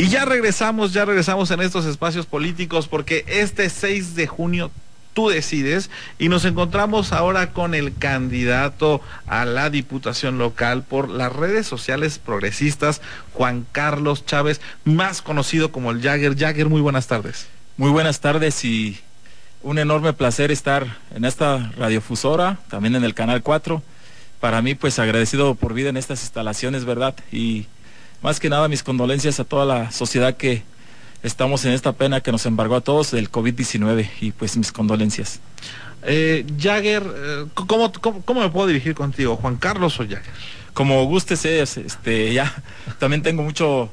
Y ya regresamos, ya regresamos en estos espacios políticos porque este 6 de junio tú decides y nos encontramos ahora con el candidato a la diputación local por las redes sociales progresistas, Juan Carlos Chávez, más conocido como el Jagger. Jagger, muy buenas tardes. Muy buenas tardes y un enorme placer estar en esta radiofusora, también en el Canal 4. Para mí, pues agradecido por vida en estas instalaciones, ¿verdad? Y más que nada mis condolencias a toda la sociedad que estamos en esta pena que nos embargó a todos del COVID-19 y pues mis condolencias. Eh, Jagger, eh, ¿cómo, cómo, me puedo dirigir contigo? ¿Juan Carlos o Jagger? Como gustes, este, ya también tengo mucho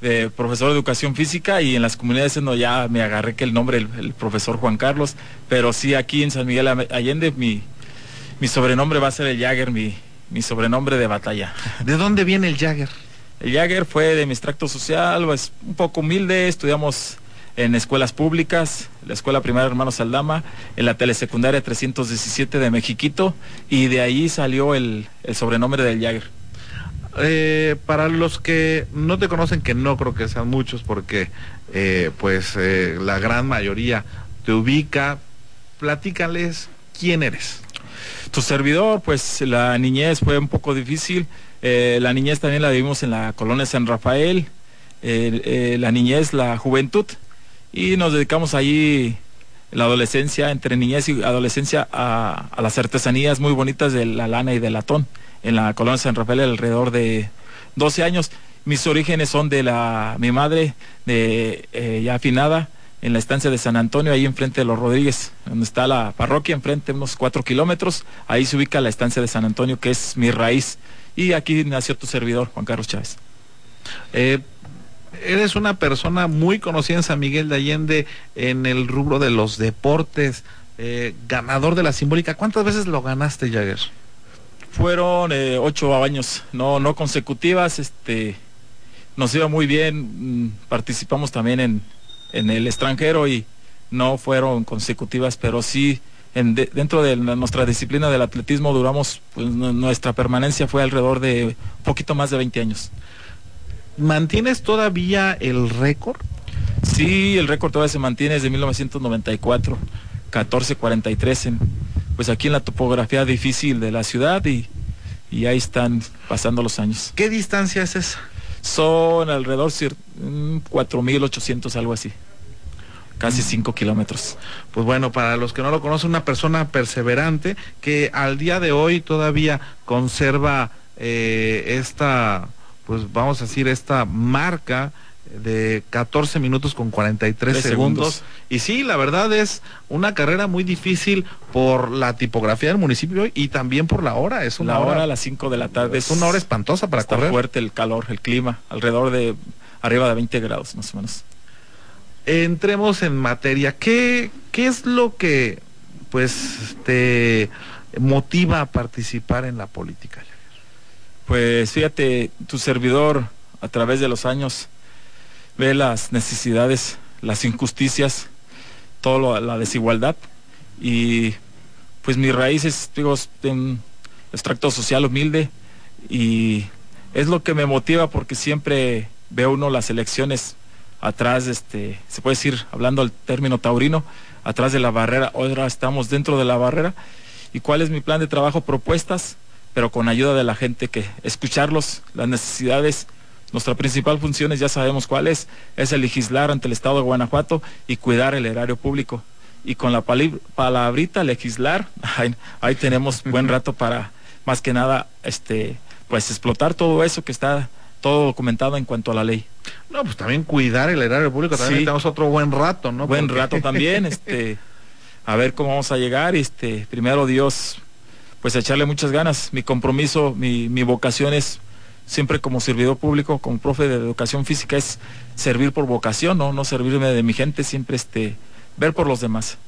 de profesor de educación física y en las comunidades no ya me agarré que el nombre el, profesor Juan Carlos, pero sí aquí en San Miguel Allende mi, mi sobrenombre va a ser el Jagger, mi, mi sobrenombre de batalla. ¿De dónde viene el Jagger? El Jagger fue de mi extracto social, es pues, un poco humilde, estudiamos en escuelas públicas, la Escuela Primaria Hermano Saldama, en la telesecundaria 317 de Mexiquito, y de ahí salió el, el sobrenombre del Jagger. Eh, para los que no te conocen, que no creo que sean muchos, porque eh, pues eh, la gran mayoría te ubica, platícales quién eres. Tu servidor, pues la niñez fue un poco difícil. La niñez también la vivimos en la colonia San Rafael. la niñez, la juventud. Y nos dedicamos allí la adolescencia, entre niñez y adolescencia, a, a las artesanías muy bonitas de la lana y del latón en la colonia San Rafael alrededor de 12 años. Mis orígenes son de la mi madre, de eh, ya afinada, en la estancia de San Antonio, ahí enfrente de los Rodríguez, donde está la parroquia, enfrente, unos cuatro kilómetros. Ahí se ubica la estancia de San Antonio, que es mi raíz. Y aquí nació tu servidor, Juan Carlos Chávez. Eh, eres una persona muy conocida en San Miguel de Allende en el rubro de los deportes, eh, ganador de la simbólica. ¿Cuántas veces lo ganaste, Jagger? Fueron eh, ocho años, no, no consecutivas, este, nos iba muy bien, mm, participamos también en, en el extranjero y no fueron consecutivas, pero sí en dentro de nuestra disciplina del atletismo duramos, pues nuestra permanencia fue alrededor de un poquito más de 20 años. ¿Mantienes todavía el récord? Sí, el récord todavía se mantiene desde 1994, 1443 en pues aquí en la topografía difícil de la ciudad y, ahí están pasando los años. ¿Qué distancia es esa? Son alrededor de 4.800, algo así. Casi 5 kilómetros. Pues bueno, para los que no lo conocen, una persona perseverante que al día de hoy todavía conserva eh, esta, pues vamos a decir, esta marca de 14 minutos con 43 segundos. segundos. Y sí, la verdad es una carrera muy difícil por la tipografía del municipio y también por la hora. Es una la hora, a las 5 de la tarde. Es una hora espantosa para está correr. fuerte el calor, el clima, alrededor de arriba de 20 grados más o menos. Entremos en materia. ¿Qué, qué es lo que pues te motiva a participar en la política? Pues fíjate, tu servidor a través de los años ve las necesidades, las injusticias, toda la desigualdad y pues mi raíz es, digo, un extracto social humilde y es lo que me motiva porque siempre veo uno las elecciones atrás, este, se puede decir, hablando al término taurino, atrás de la barrera, ahora estamos dentro de la barrera. ¿Y cuál es mi plan de trabajo? Propuestas, pero con ayuda de la gente que escucharlos, las necesidades nuestra principal función es, ya sabemos cuál es, es el legislar ante el Estado de Guanajuato y cuidar el erario público. Y con la palabrita legislar, ahí, tenemos buen rato para, más que nada, este, pues explotar todo eso que está todo documentado en cuanto a la ley. No, pues también cuidar el erario público, también tenemos otro buen rato, ¿no? Buen rato también, este, a ver cómo vamos a llegar, este, primero Dios, pues echarle muchas ganas. Mi compromiso, mi, mi vocación es siempre como servidor público, como profe de educación física, es servir por vocación, no, no servirme de mi gente, siempre este, ver por los demás.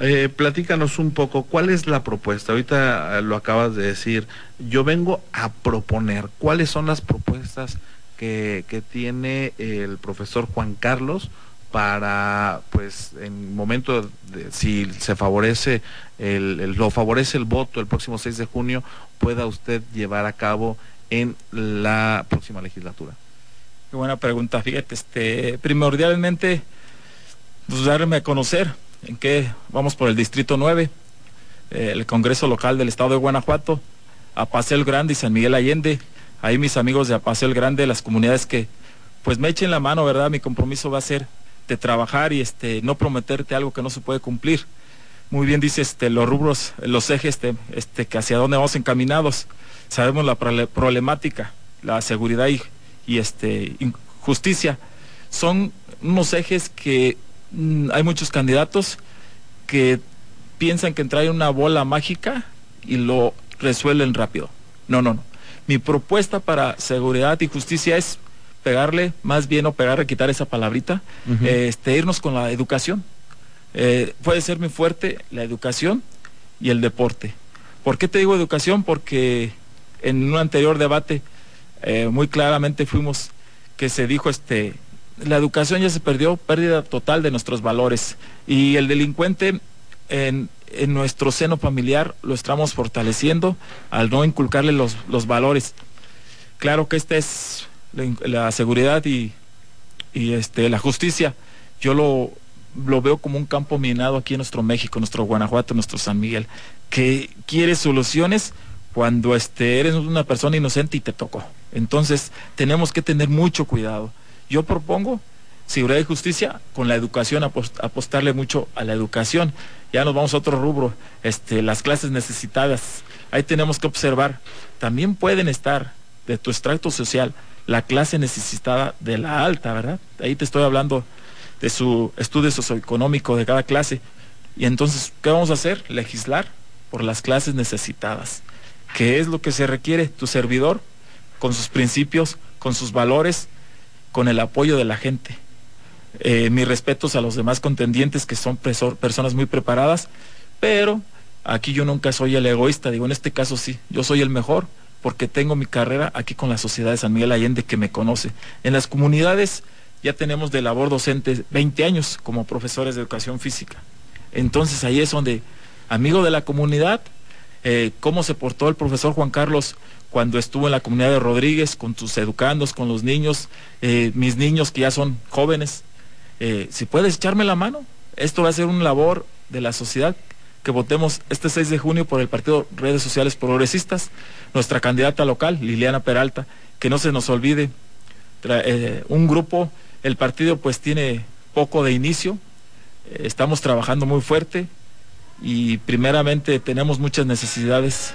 Eh, platícanos un poco, ¿cuál es la propuesta? Ahorita eh, lo acabas de decir, yo vengo a proponer, ¿cuáles son las propuestas que, que tiene el profesor Juan Carlos para, pues, en momento de, si se favorece, el, lo favorece el voto el próximo 6 de junio, pueda usted llevar a cabo en la próxima legislatura? Qué buena pregunta. Fíjate, este, primordialmente, pues darme a conocer en qué vamos por el Distrito 9, eh, el Congreso Local del Estado de Guanajuato, a Paseo Grande y San Miguel Allende. Ahí mis amigos de Apaseo Grande, las comunidades que pues me echen la mano, ¿verdad? Mi compromiso va a ser de trabajar y este no prometerte algo que no se puede cumplir. Muy bien dice este los rubros, los ejes este, este que hacia dónde vamos encaminados. Sabemos la problemática, la seguridad y, y este justicia. Son unos ejes que hay muchos candidatos que piensan que traen una bola mágica y lo resuelven rápido. No, no, no. Mi propuesta para seguridad y justicia es pegarle, más bien o pegarle, quitar esa palabrita, este, irnos con la educación. Eh, puede ser muy fuerte la educación y el deporte. ¿Por qué te digo educación? Porque en un anterior debate eh, muy claramente fuimos que se dijo este la educación ya se perdió, pérdida total de nuestros valores y el delincuente en, en nuestro seno familiar lo estamos fortaleciendo al no inculcarle los, los valores. Claro que esta es la, seguridad y, y, este, la justicia, yo lo, lo veo como un campo minado aquí en nuestro México, nuestro Guanajuato, nuestro San Miguel, que quiere soluciones cuando este, eres una persona inocente y te tocó. Entonces tenemos que tener mucho cuidado. Yo propongo seguridad y justicia con la educación, apostarle mucho a la educación. Ya nos vamos a otro rubro, este, las clases necesitadas. Ahí tenemos que observar. También pueden estar de tu extracto social la clase necesitada de la alta, ¿verdad? Ahí te estoy hablando de su estudio socioeconómico de cada clase. Y entonces, ¿qué vamos a hacer? Legislar por las clases necesitadas. ¿Qué es lo que se requiere? Tu servidor, con sus principios, con sus valores, con el apoyo de la gente. Eh, mis respetos a los demás contendientes que son personas muy preparadas, pero aquí yo nunca soy el egoísta, digo, en este caso sí, yo soy el mejor, porque tengo mi carrera aquí con la Sociedad de San Miguel Allende que me conoce. En las comunidades ya tenemos de labor docente 20 años como profesores de educación física. Entonces ahí es donde, amigo de la comunidad, eh, cómo se portó el profesor Juan Carlos cuando estuvo en la comunidad de Rodríguez con sus educandos, con los niños, eh, mis niños que ya son jóvenes. Eh, si puedes echarme la mano, esto va a ser una labor de la sociedad que votemos este 6 de junio por el Partido Redes Sociales Progresistas, nuestra candidata local, Liliana Peralta, que no se nos olvide, eh, un grupo, el partido pues tiene poco de inicio, estamos trabajando muy fuerte y primeramente tenemos muchas necesidades.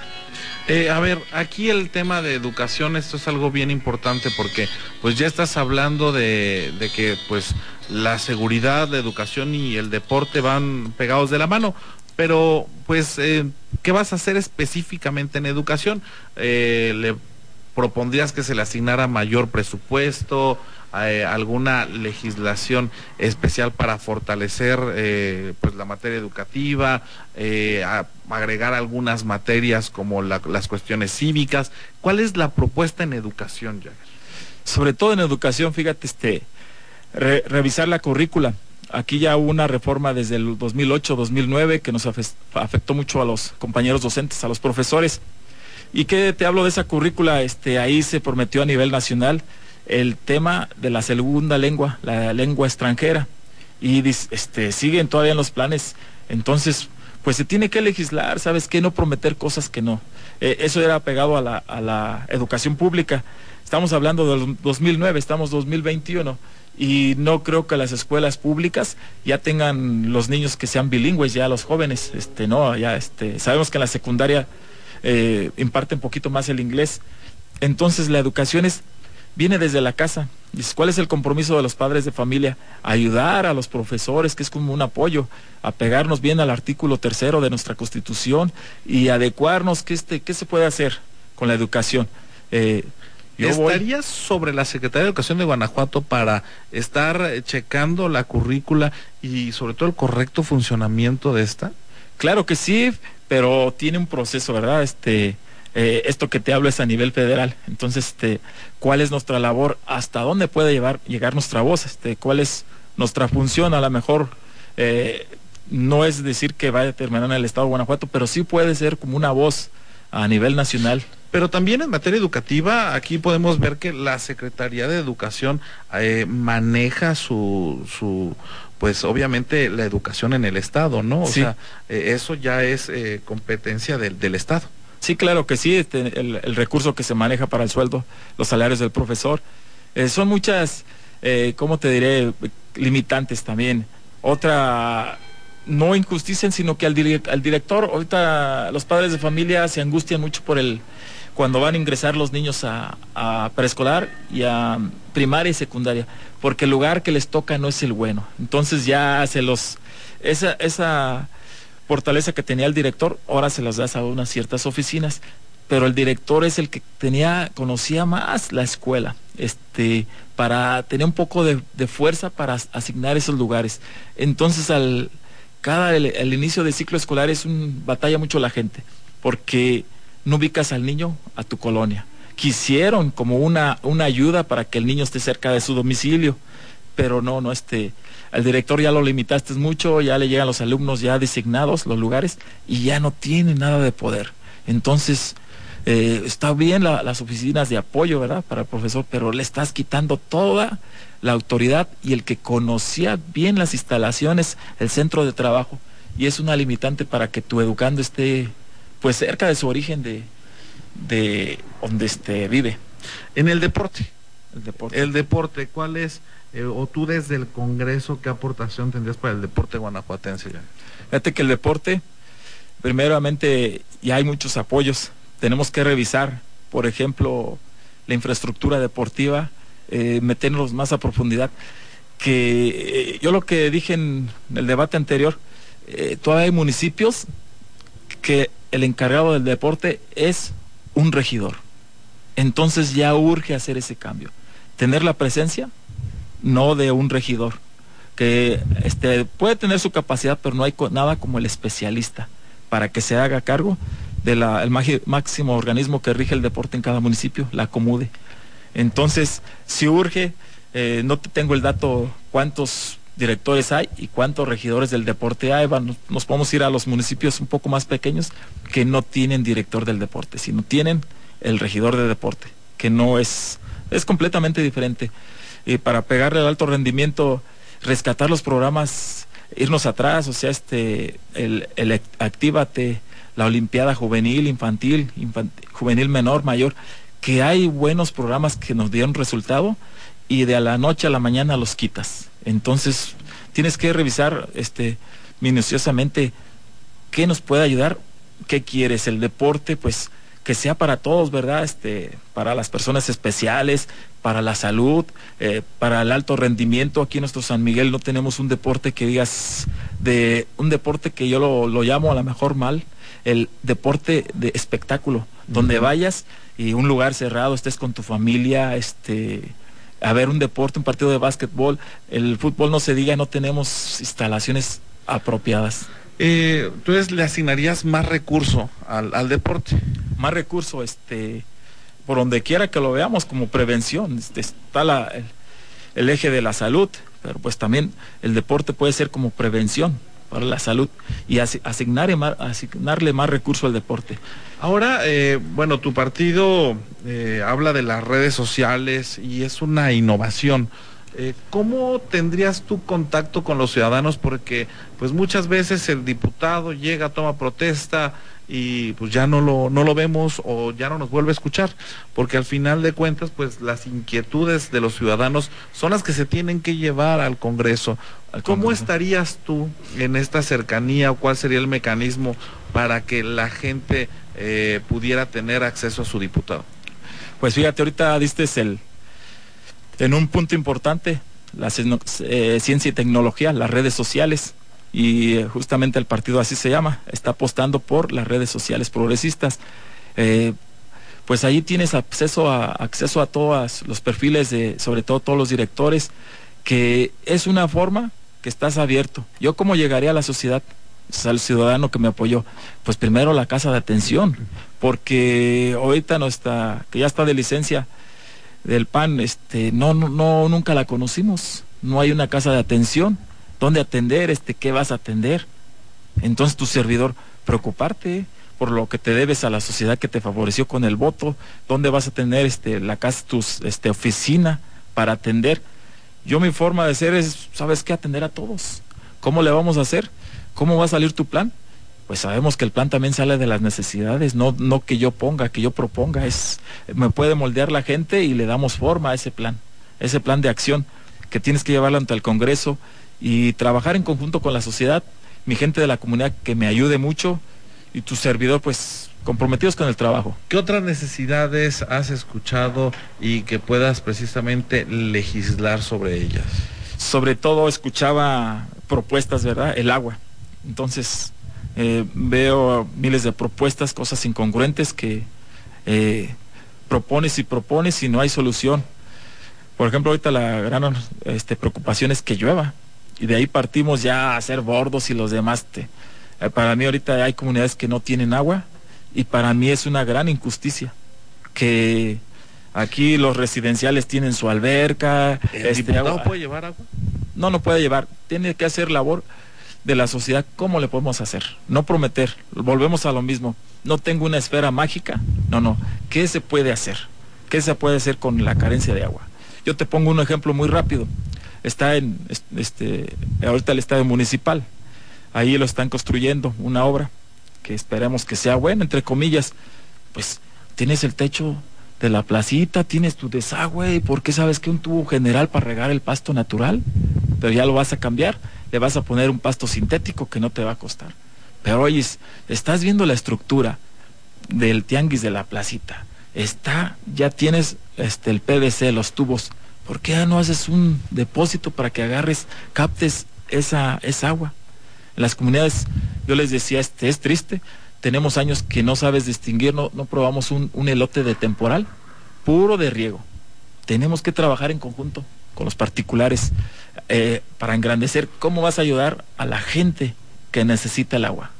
Eh, a ver, aquí el tema de educación, esto es algo bien importante porque pues ya estás hablando de, que pues la seguridad, la educación y el deporte van pegados de la mano pero pues, eh, ¿qué vas a hacer específicamente en educación? Eh, ¿Le propondrías que se le asignara mayor presupuesto, eh, alguna legislación especial para fortalecer pues la materia educativa, agregar algunas materias como las cuestiones cívicas? ¿Cuál es la propuesta en educación, Jagger? Sobre todo en educación, fíjate, este, revisar la currícula Aquí ya hubo una reforma desde el 2008-2009 que nos afectó mucho a los compañeros docentes, a los profesores. ¿Y qué te hablo de esa currícula? Este, ahí se prometió a nivel nacional el tema de la segunda lengua, la lengua extranjera. Y este, siguen todavía en los planes. Entonces, pues se tiene que legislar, ¿sabes qué? No prometer cosas que no. Eh, eso era pegado a la, a la educación pública. Estamos hablando del 2009, estamos 2021 y no creo que las escuelas públicas ya tengan los niños que sean bilingües, ya los jóvenes, este, no, ya este, sabemos que en la secundaria eh, imparte un poquito más el inglés. Entonces la educación es, viene desde la casa. ¿Cuál es el compromiso de los padres de familia? Ayudar a los profesores, que es como un apoyo, a pegarnos bien al artículo tercero de nuestra constitución y adecuarnos, ¿qué, este, qué se puede hacer con la educación? Eh, ¿Estarías sobre la Secretaría de Educación de Guanajuato para estar checando la currícula y sobre todo el correcto funcionamiento de esta? Claro que sí, pero tiene un proceso, ¿verdad? Este, eh, esto que te hablo es a nivel federal. Entonces, este, ¿cuál es nuestra labor? ¿Hasta dónde puede llevar, llegar nuestra voz? Este, ¿Cuál es nuestra función? A lo mejor eh, no es decir que va a determinar en el Estado de Guanajuato, pero sí puede ser como una voz a nivel nacional Pero también en materia educativa, aquí podemos ver que la Secretaría de Educación eh, maneja su, su, pues obviamente la educación en el Estado, ¿no? O sea, eh, eso ya es eh, competencia del, del Estado. Sí, claro que sí, este, el, el, recurso que se maneja para el sueldo, los salarios del profesor, eh, son muchas, eh, ¿cómo te diré?, limitantes también. Otra, no injusticia, sino que al, al director, ahorita los padres de familia se angustian mucho por el, cuando van a ingresar los niños a, a, preescolar y a primaria y secundaria, porque el lugar que les toca no es el bueno. Entonces ya se los, esa, esa fortaleza que tenía el director, ahora se las das a unas ciertas oficinas, pero el director es el que tenía, conocía más la escuela, este, para tener un poco de, de fuerza para asignar esos lugares. Entonces al cada el, inicio del ciclo escolar es un batalla mucho la gente, porque no ubicas al niño a tu colonia. Quisieron como una, una ayuda para que el niño esté cerca de su domicilio, pero no, no este, al director ya lo limitaste mucho, ya le llegan los alumnos ya designados, los lugares, y ya no tiene nada de poder. Entonces, eh, está bien la, las oficinas de apoyo, ¿verdad? Para el profesor, pero le estás quitando toda la autoridad y el que conocía bien las instalaciones, el centro de trabajo, y es una limitante para que tu educando esté pues cerca de su origen de, de donde este, vive. En el deporte. El deporte. El deporte, ¿cuál es eh, o tú desde el Congreso, ¿qué aportación tendrías para el deporte guanajuatense? Fíjate que el deporte, primeramente, ya hay muchos apoyos. Tenemos que revisar, por ejemplo, la infraestructura deportiva, eh, meternos más a profundidad. Que eh, yo lo que dije en el debate anterior, eh, todavía hay municipios que el encargado del deporte es un regidor. Entonces ya urge hacer ese cambio. Tener la presencia, no de un regidor, que este, puede tener su capacidad, pero no hay nada como el especialista para que se haga cargo del de máximo organismo que rige el deporte en cada municipio, la Comude. Entonces, si urge, eh, no te tengo el dato cuántos directores hay y cuántos regidores del deporte hay. Nos, nos podemos ir a los municipios un poco más pequeños que no tienen director del deporte, sino tienen el regidor de deporte, que no es, es completamente diferente y para pegarle al alto rendimiento, rescatar los programas, irnos atrás, o sea, este, el, el Actívate, la Olimpiada Juvenil, Infantil, infantil, Juvenil Menor, Mayor, que hay buenos programas que nos dieron resultado y de a la noche a la mañana los quitas. Entonces, tienes que revisar este, minuciosamente qué nos puede ayudar, qué quieres, el deporte, pues que sea para todos, ¿verdad? Este, para las personas especiales, para la salud, eh, para el alto rendimiento. Aquí en nuestro San Miguel no tenemos un deporte que digas, de un deporte que yo lo, lo llamo a lo mejor mal, el deporte de espectáculo, uh -huh. donde vayas y un lugar cerrado, estés con tu familia, este, a ver un deporte, un partido de básquetbol, el fútbol no se diga, no tenemos instalaciones apropiadas. Eh, entonces le asignarías más recurso al, al, deporte. Más recurso, este, por donde quiera que lo veamos como prevención, este, está la, el, el, eje de la salud, pero pues también el deporte puede ser como prevención para la salud y asignar, asignarle más recurso al deporte. Ahora, eh, bueno, tu partido eh, habla de las redes sociales y es una innovación. Eh, ¿Cómo tendrías tu contacto con los ciudadanos? Porque pues muchas veces el diputado llega, toma protesta y pues ya no lo, no lo vemos o ya no nos vuelve a escuchar, porque al final de cuentas pues las inquietudes de los ciudadanos son las que se tienen que llevar al Congreso. Al ¿Cómo Congreso. estarías tú en esta cercanía o cuál sería el mecanismo para que la gente eh, pudiera tener acceso a su diputado? Pues fíjate, ahorita diste el, en un punto importante, la eh, ciencia y tecnología, las redes sociales, y eh, justamente el partido así se llama, está apostando por las redes sociales progresistas. Eh, pues ahí tienes acceso a, acceso a todos los perfiles de, sobre todo todos los directores, que es una forma que estás abierto. Yo cómo llegaré a la sociedad, al ciudadano que me apoyó, pues primero la casa de atención, porque ahorita no está, que ya está de licencia, del PAN, este, no, no, no, nunca la conocimos. No hay una casa de atención. ¿Dónde atender? Este, ¿qué vas a atender? Entonces tu servidor, preocuparte, por lo que te debes a la sociedad que te favoreció con el voto, dónde vas a tener este, la casa, tu este, oficina para atender. Yo mi forma de ser es, ¿sabes qué? Atender a todos. ¿Cómo le vamos a hacer? ¿Cómo va a salir tu plan? Pues sabemos que el plan también sale de las necesidades, no, no que yo ponga, que yo proponga, es, me puede moldear la gente y le damos forma a ese plan, ese plan de acción que tienes que llevarlo ante el Congreso y trabajar en conjunto con la sociedad, mi gente de la comunidad que me ayude mucho y tu servidor pues comprometidos con el trabajo. ¿Qué otras necesidades has escuchado y que puedas precisamente legislar sobre ellas? Sobre todo escuchaba propuestas, ¿verdad? El agua. Entonces eh, veo miles de propuestas, cosas incongruentes que eh, propones y propones y no hay solución. Por ejemplo, ahorita la gran este, preocupación es que llueva y de ahí partimos ya a hacer bordos y los demás. Te, eh, para mí ahorita hay comunidades que no tienen agua y para mí es una gran injusticia que aquí los residenciales tienen su alberca. ¿El este, agua, puede llevar agua? No, no puede llevar. Tiene que hacer labor de la sociedad. ¿Cómo le podemos hacer? No prometer. Volvemos a lo mismo. No tengo una esfera mágica. No, no. ¿Qué se puede hacer? ¿Qué se puede hacer con la carencia de agua? Yo te pongo un ejemplo muy rápido. Está en este ahorita el estadio municipal. Ahí lo están construyendo, una obra que esperemos que sea buena, entre comillas. Pues tienes el techo de la placita, tienes tu desagüe, ¿por qué sabes que un tubo general para regar el pasto natural? Pero ya lo vas a cambiar, le vas a poner un pasto sintético que no te va a costar. Pero oye, estás viendo la estructura del tianguis de la placita. Está, ya tienes este el PVC, los tubos. ¿Por qué no haces un depósito para que agarres, captes esa, esa agua? En las comunidades, yo les decía, este es triste, tenemos años que no sabes distinguir, no, no probamos un, elote de temporal, puro de riego. Tenemos que trabajar en conjunto con los particulares eh, para engrandecer cómo vas a ayudar a la gente que necesita el agua.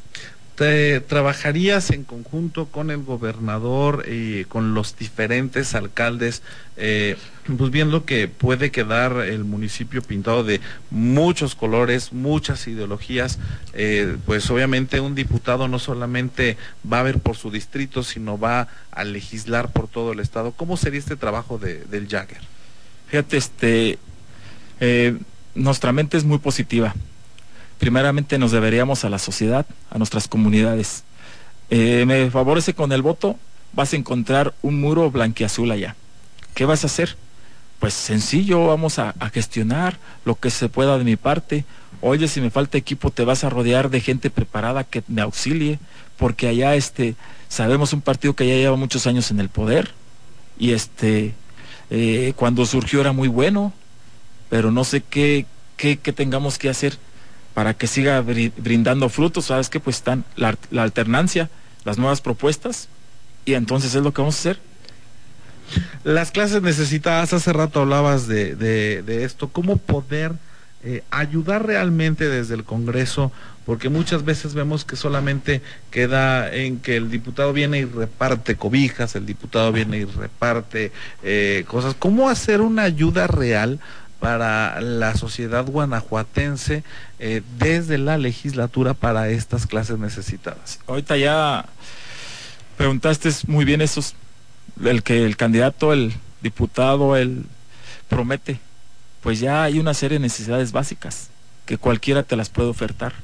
¿Te trabajarías en conjunto con el gobernador y con los diferentes alcaldes, eh, pues viendo que puede quedar el municipio pintado de muchos colores, muchas ideologías, eh, pues obviamente un diputado no solamente va a ver por su distrito, sino va a legislar por todo el estado. ¿Cómo sería este trabajo del Jagger? Fíjate, este, eh, nuestra mente es muy positiva primeramente nos deberíamos a la sociedad, a nuestras comunidades. Eh, me favorece con el voto, vas a encontrar un muro blanquiazul allá. ¿Qué vas a hacer? Pues sencillo, vamos a, gestionar lo que se pueda de mi parte. Oye, si me falta equipo, te vas a rodear de gente preparada que me auxilie, porque allá este, sabemos un partido que ya lleva muchos años en el poder, y este, eh, cuando surgió era muy bueno, pero no sé qué, qué, tengamos que hacer para que siga brindando frutos. Sabes que pues están la, alternancia, las nuevas propuestas, y entonces es lo que vamos a hacer. Las clases necesitadas, hace rato hablabas de, de, esto, cómo poder eh, ayudar realmente desde el Congreso, porque muchas veces vemos que solamente queda en que el diputado viene y reparte cobijas, el diputado viene y reparte eh, cosas. ¿Cómo hacer una ayuda real para la sociedad guanajuatense eh, desde la legislatura para estas clases necesitadas. Ahorita ya preguntaste muy bien esos, el que el candidato, el diputado, el promete, pues ya hay una serie de necesidades básicas que cualquiera te las puede ofertar.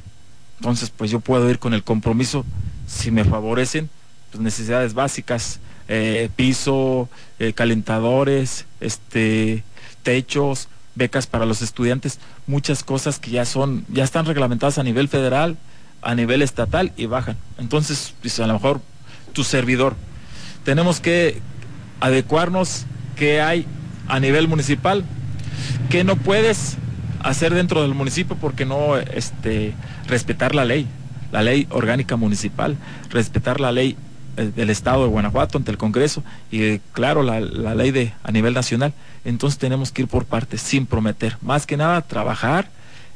Entonces, pues yo puedo ir con el compromiso, si me favorecen, pues necesidades básicas, eh, piso, eh, calentadores, este, techos, becas para los estudiantes, muchas cosas que ya son, ya están reglamentadas a nivel federal, a nivel estatal y bajan. Entonces, pues, a lo mejor tu servidor, tenemos que adecuarnos qué hay a nivel municipal, qué no puedes hacer dentro del municipio porque no este, respetar la ley, la ley orgánica municipal, respetar la ley eh, del Estado de Guanajuato ante el Congreso y claro la, la, ley de a nivel nacional. Entonces tenemos que ir por partes sin prometer. Más que nada trabajar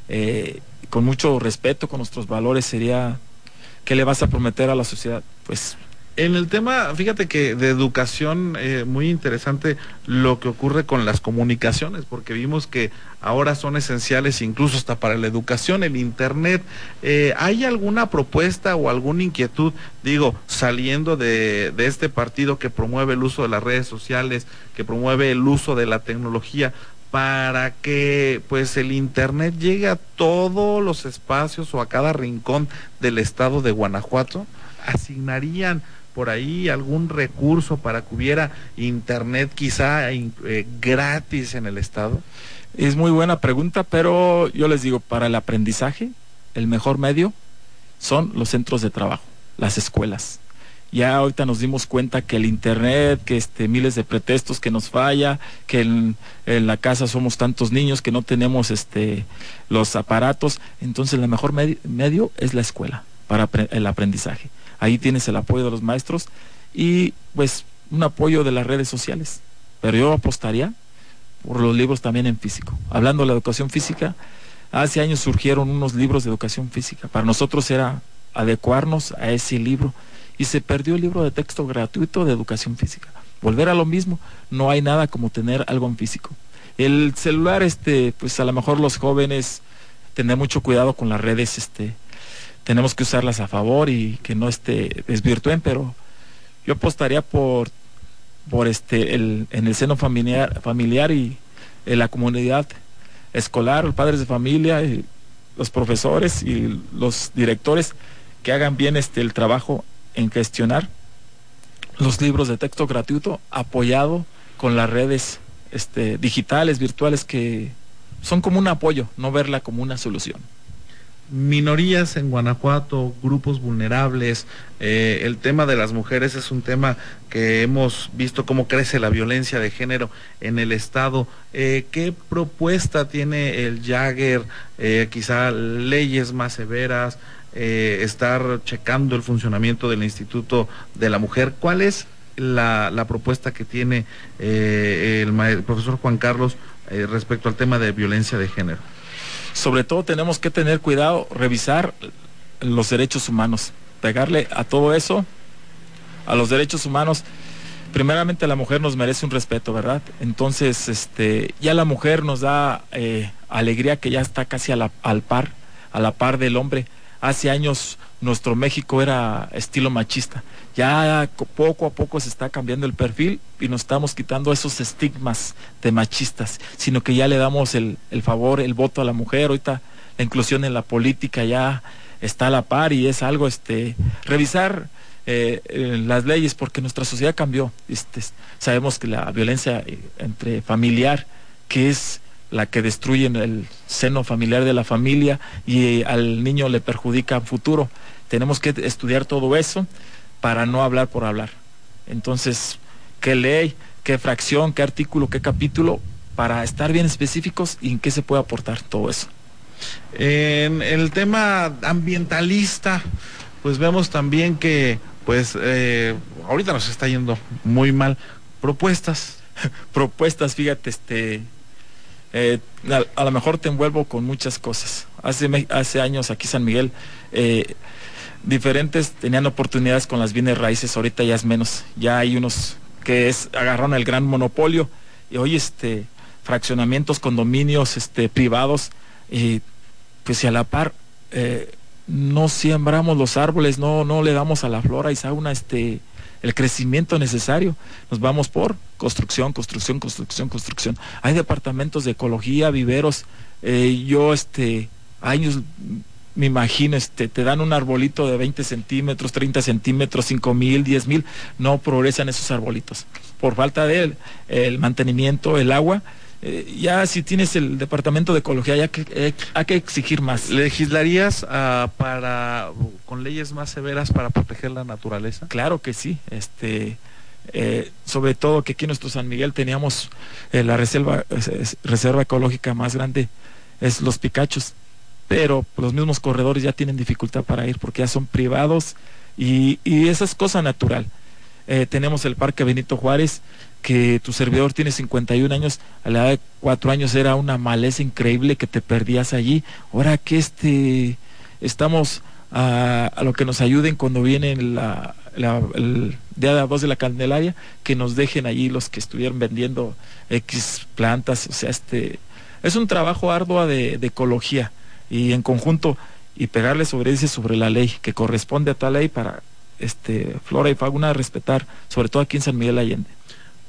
eh, con mucho respeto con nuestros valores sería ¿qué le vas a prometer a la sociedad? Pues En el tema, fíjate que de educación, eh, muy interesante lo que ocurre con las comunicaciones, porque vimos que ahora son esenciales incluso hasta para la educación, el Internet. Eh, ¿Hay alguna propuesta o alguna inquietud, digo, saliendo de, de este partido que promueve el uso de las redes sociales, que promueve el uso de la tecnología? para que pues el internet llegue a todos los espacios o a cada rincón del estado de Guanajuato asignarían por ahí algún recurso para que hubiera internet quizá eh, gratis en el estado? Es muy buena pregunta, pero yo les digo, para el aprendizaje, el mejor medio son los centros de trabajo, las escuelas. Ya ahorita nos dimos cuenta que el internet, que este miles de pretextos que nos falla, que en, la casa somos tantos niños que no tenemos este los aparatos, entonces el mejor medio es la escuela para el aprendizaje. Ahí tienes el apoyo de los maestros y pues un apoyo de las redes sociales. Pero yo apostaría por los libros también en físico. Hablando de la educación física, hace años surgieron unos libros de educación física. Para nosotros era adecuarnos a ese libro y se perdió el libro de texto gratuito de educación física. Volver a lo mismo, no hay nada como tener algo en físico. El celular, este, pues a lo mejor los jóvenes tener mucho cuidado con las redes, este, tenemos que usarlas a favor y que no este desvirtúen, pero yo apostaría por por este el, en el seno familiar familiar y en la comunidad escolar, los padres de familia, los profesores y los directores que hagan bien este el trabajo en gestionar los libros de texto gratuito apoyado con las redes este, digitales, virtuales que son como un apoyo, no verla como una solución minorías en Guanajuato, grupos vulnerables, eh, el tema de las mujeres es un tema que hemos visto cómo crece la violencia de género en el Estado. Eh, ¿Qué propuesta tiene el Jagger? Eh, quizá leyes más severas, estar checando el funcionamiento del Instituto de la Mujer. ¿Cuál es la, propuesta que tiene el, el, profesor Juan Carlos respecto al tema de violencia de género? Sobre todo tenemos que tener cuidado, revisar los derechos humanos, pegarle a todo eso, a los derechos humanos. Primeramente la mujer nos merece un respeto, ¿verdad? Entonces, este, ya la mujer nos da eh, alegría que ya está casi al par, a la par del hombre. Hace años nuestro México era estilo machista. Ya poco a poco se está cambiando el perfil y nos estamos quitando esos estigmas de machistas, sino que ya le damos el, favor, el voto a la mujer. Ahorita la inclusión en la política ya está a la par y es algo, este, revisar eh, eh, las leyes porque nuestra sociedad cambió. Este, sabemos que la violencia eh, entre familiar, que es la que destruye el seno familiar de la familia y al niño le perjudica en futuro. Tenemos que estudiar todo eso para no hablar por hablar. Entonces, ¿qué ley, qué fracción, qué artículo, qué capítulo, para estar bien específicos y en qué se puede aportar todo eso? En el tema ambientalista, pues vemos también que, pues, eh, ahorita nos está yendo muy mal. Propuestas. Propuestas, fíjate, este, eh, a, lo mejor te envuelvo con muchas cosas. Hace, hace años aquí San Miguel, eh, diferentes tenían oportunidades con las bienes raíces, ahorita ya es menos. Ya hay unos que agarraron el gran monopolio y hoy este, fraccionamientos, condominios este, privados, y pues si a la par eh, no sembramos los árboles, no, no le damos a la flora y sauna este, el crecimiento necesario, nos vamos por construcción, construcción, construcción, construcción. Hay departamentos de ecología, viveros, eh, yo este, años me imagino, este, te dan un arbolito de 20 centímetros, 30 centímetros, 5 mil, 10 mil, no progresan esos arbolitos. Por falta de el mantenimiento, el agua, eh, ya si tienes el departamento de ecología, ya que, eh, hay que exigir más. ¿Legislarías uh, para, con leyes más severas para proteger la naturaleza? Claro que sí. Este, eh, sobre todo que aquí en nuestro San Miguel teníamos la reserva, reserva ecológica más grande, es los Picachos pero los mismos corredores ya tienen dificultad para ir porque ya son privados y, y esa es cosa natural. Eh, tenemos el Parque Benito Juárez, que tu servidor tiene 51 años, a la edad de 4 años era una maleza increíble que te perdías allí. Ahora que este estamos a, lo que nos ayuden cuando viene la, el día de la voz de la Candelaria, que nos dejen allí los que estuvieron vendiendo X plantas, o sea, este, es un trabajo arduo de, ecología y en conjunto y pegarle sobre sobre la ley que corresponde a tal ley para este flora y fauna respetar, sobre todo aquí en San Miguel Allende.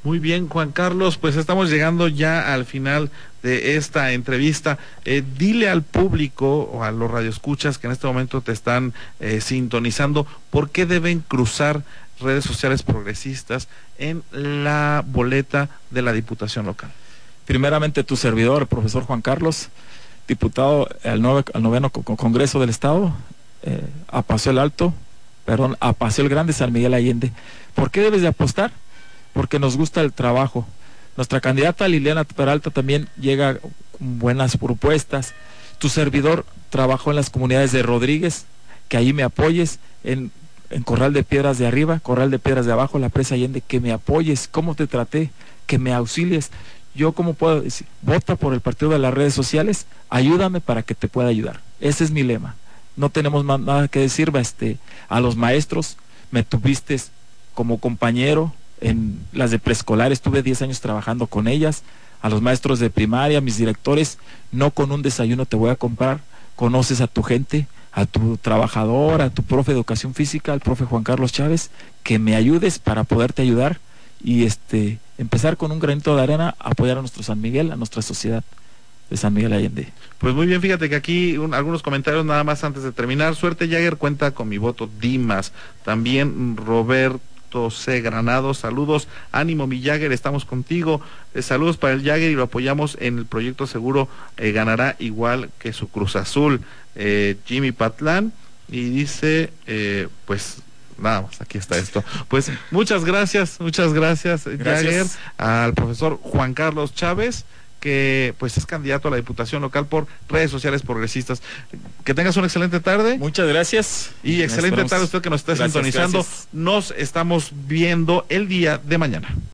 Muy bien, Juan Carlos, pues estamos llegando ya al final de esta entrevista. Eh, dile al público o a los radioescuchas que en este momento te están eh, sintonizando por qué deben cruzar redes sociales progresistas en la boleta de la Diputación local. Primeramente tu servidor, el profesor Juan Carlos, diputado al, noveno Congreso del Estado, eh, a Paseo el Alto, perdón, a Paseo el Grande San Miguel Allende. ¿Por qué debes de apostar? porque nos gusta el trabajo. Nuestra candidata Liliana Peralta también llega con buenas propuestas. Tu servidor trabajó en las comunidades de Rodríguez, que ahí me apoyes, en, Corral de Piedras de arriba, Corral de Piedras de abajo, la presa Allende, que me apoyes, cómo te traté, que me auxilies. Yo, ¿cómo puedo decir? Vota por el partido de las redes sociales, ayúdame para que te pueda ayudar. Ese es mi lema. No tenemos más nada que decir, este, a los maestros, me tuviste como compañero, en las de preescolar estuve 10 años trabajando con ellas, a los maestros de primaria, mis directores, no con un desayuno te voy a comprar, conoces a tu gente, a tu trabajador, a tu profe de educación física, al profe Juan Carlos Chávez, que me ayudes para poderte ayudar y este empezar con un granito de arena apoyar a nuestro San Miguel, a nuestra sociedad de San Miguel Allende. Pues muy bien, fíjate que aquí algunos comentarios nada más antes de terminar. Suerte Jagger cuenta con mi voto Dimas. También Robert C. Granado, saludos, ánimo mi Jagger, estamos contigo, eh, saludos para el Jagger y lo apoyamos en el proyecto seguro, eh, ganará igual que su Cruz Azul, eh, Jimmy Patlán, y dice, pues nada más, aquí está esto. Pues muchas gracias, muchas gracias, Jagger, al profesor Juan Carlos Chávez que pues es candidato a la Diputación Local por redes sociales progresistas. Que tengas una excelente tarde. Muchas gracias. Y excelente tarde usted que nos está sintonizando. Nos estamos viendo el día de mañana.